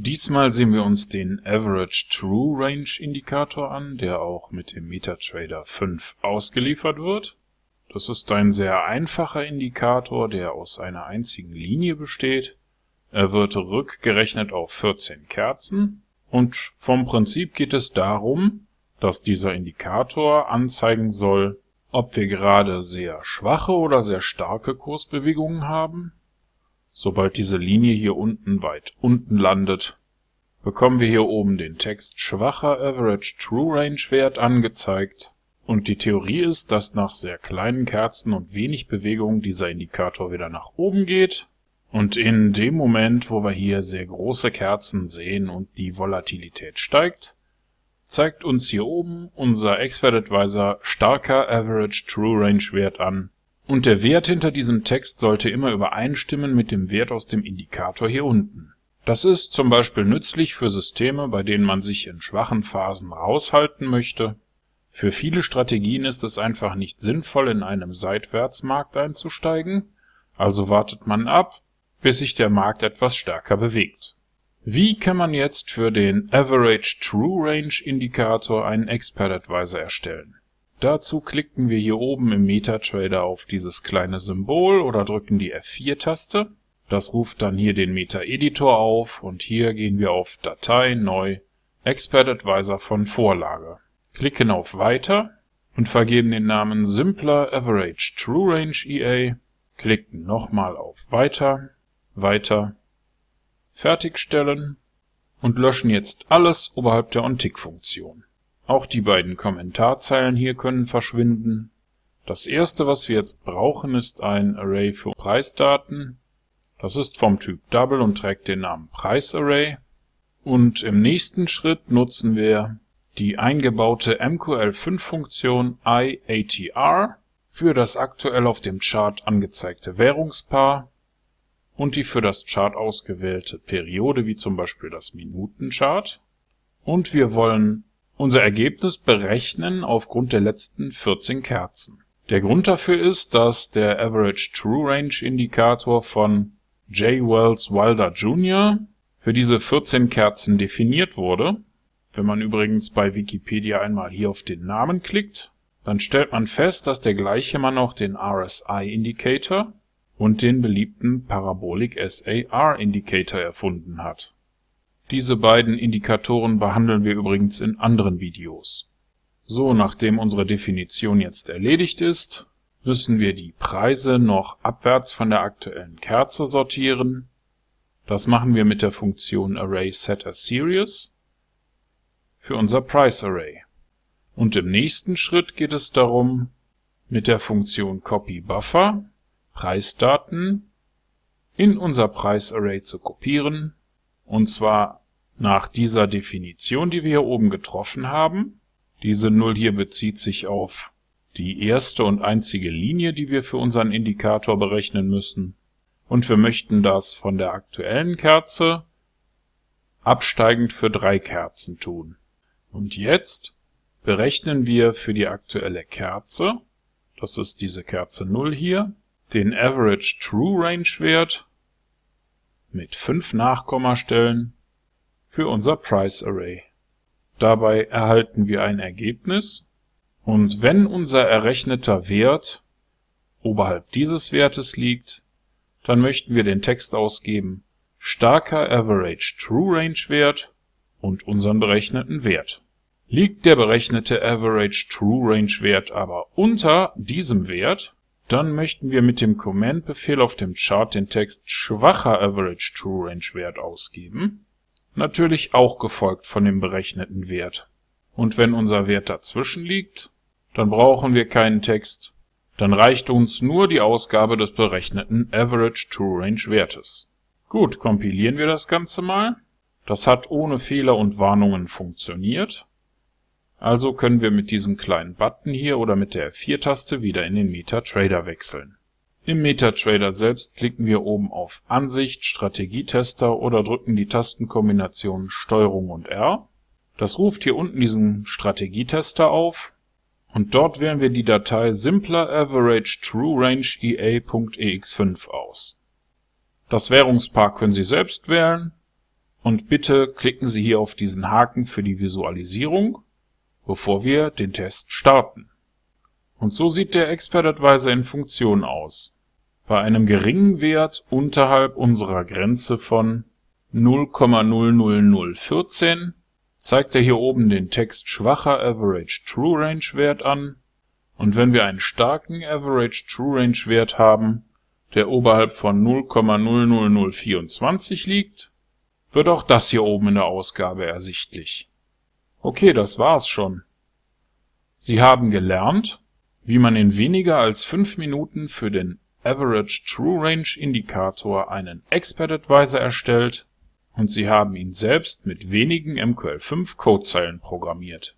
Diesmal sehen wir uns den Average True Range Indikator an, der auch mit dem MetaTrader 5 ausgeliefert wird. Das ist ein sehr einfacher Indikator, der aus einer einzigen Linie besteht. Er wird rückgerechnet auf 14 Kerzen und vom Prinzip geht es darum, dass dieser Indikator anzeigen soll, ob wir gerade sehr schwache oder sehr starke Kursbewegungen haben Sobald diese Linie hier unten weit unten landet, bekommen wir hier oben den Text schwacher Average True Range Wert angezeigt. Und die Theorie ist, dass nach sehr kleinen Kerzen und wenig Bewegung dieser Indikator wieder nach oben geht. Und in dem Moment, wo wir hier sehr große Kerzen sehen und die Volatilität steigt, zeigt uns hier oben unser Expert Advisor starker Average True Range Wert an und der Wert hinter diesem Text sollte immer übereinstimmen mit dem Wert aus dem Indikator hier unten. Das ist zum Beispiel nützlich für Systeme, bei denen man sich in schwachen Phasen raushalten möchte. Für viele Strategien ist es einfach nicht sinnvoll, in einem Seitwärtsmarkt einzusteigen, also wartet man ab, bis sich der Markt etwas stärker bewegt. Wie kann man jetzt für den Average True Range Indikator einen Expert Advisor erstellen? Dazu klicken wir hier oben im MetaTrader auf dieses kleine Symbol oder drücken die F4-Taste. Das ruft dann hier den Meta-Editor auf und hier gehen wir auf Datei, Neu, Expert Advisor von Vorlage. Klicken auf Weiter und vergeben den Namen Simpler Average True Range EA, klicken nochmal auf Weiter, Weiter, Fertigstellen und löschen jetzt alles oberhalb der OnTick-Funktion. Auch die beiden Kommentarzeilen hier können verschwinden. Das erste, was wir jetzt brauchen, ist ein Array für Preisdaten. Das ist vom Typ Double und trägt den Namen PriceArray. Und im nächsten Schritt nutzen wir die eingebaute MQL5-Funktion IATR für das aktuell auf dem Chart angezeigte Währungspaar und die für das Chart ausgewählte Periode, wie zum Beispiel das Minutenchart. Und wir wollen unser Ergebnis berechnen aufgrund der letzten 14 Kerzen. Der Grund dafür ist, dass der Average True Range Indikator von J. Wells Wilder Jr. für diese 14 Kerzen definiert wurde. Wenn man übrigens bei Wikipedia einmal hier auf den Namen klickt, dann stellt man fest, dass der gleiche Mann auch den RSI Indicator und den beliebten Parabolic SAR Indicator erfunden hat diese beiden Indikatoren behandeln wir übrigens in anderen Videos. So, nachdem unsere Definition jetzt erledigt ist, müssen wir die Preise noch abwärts von der aktuellen Kerze sortieren. Das machen wir mit der Funktion ArraySetAsSeries für unser PriceArray. Und im nächsten Schritt geht es darum, mit der Funktion CopyBuffer Preisdaten in unser PriceArray zu kopieren und zwar nach dieser Definition, die wir hier oben getroffen haben. Diese Null hier bezieht sich auf die erste und einzige Linie, die wir für unseren Indikator berechnen müssen. Und wir möchten das von der aktuellen Kerze absteigend für drei Kerzen tun. Und jetzt berechnen wir für die aktuelle Kerze, das ist diese Kerze 0 hier, den Average True Range Wert mit fünf Nachkommastellen für unser Price Array. Dabei erhalten wir ein Ergebnis und wenn unser errechneter Wert oberhalb dieses Wertes liegt, dann möchten wir den Text ausgeben starker Average True Range Wert und unseren berechneten Wert. Liegt der berechnete Average True Range Wert aber unter diesem Wert, dann möchten wir mit dem Command-Befehl auf dem Chart den Text schwacher Average True Range Wert ausgeben, natürlich auch gefolgt von dem berechneten Wert. Und wenn unser Wert dazwischen liegt, dann brauchen wir keinen Text, dann reicht uns nur die Ausgabe des berechneten Average True Range Wertes. Gut, kompilieren wir das Ganze mal. Das hat ohne Fehler und Warnungen funktioniert. Also können wir mit diesem kleinen Button hier oder mit der F4-Taste wieder in den MetaTrader wechseln. Im MetaTrader selbst klicken wir oben auf Ansicht, Strategietester oder drücken die Tastenkombination STRG und R. Das ruft hier unten diesen Strategietester auf und dort wählen wir die Datei Simpler Average True Range EA.ex5 aus. Das Währungspaar können Sie selbst wählen Und bitte klicken Sie hier auf diesen Haken für die Visualisierung, bevor wir den Test starten. Und so sieht der Expert Advisor in Funktion aus. Bei einem geringen Wert unterhalb unserer Grenze von 0,00014 zeigt er hier oben den Text schwacher Average True Range Wert an und wenn wir einen starken Average True Range Wert haben, der oberhalb von 0,00024 liegt, wird auch das hier oben in der Ausgabe ersichtlich. Okay, das war's schon. Sie haben gelernt, wie man in weniger als 5 Minuten für den Average True Range Indikator einen Expert Advisor erstellt und Sie haben ihn selbst mit wenigen MQL5 Codezeilen programmiert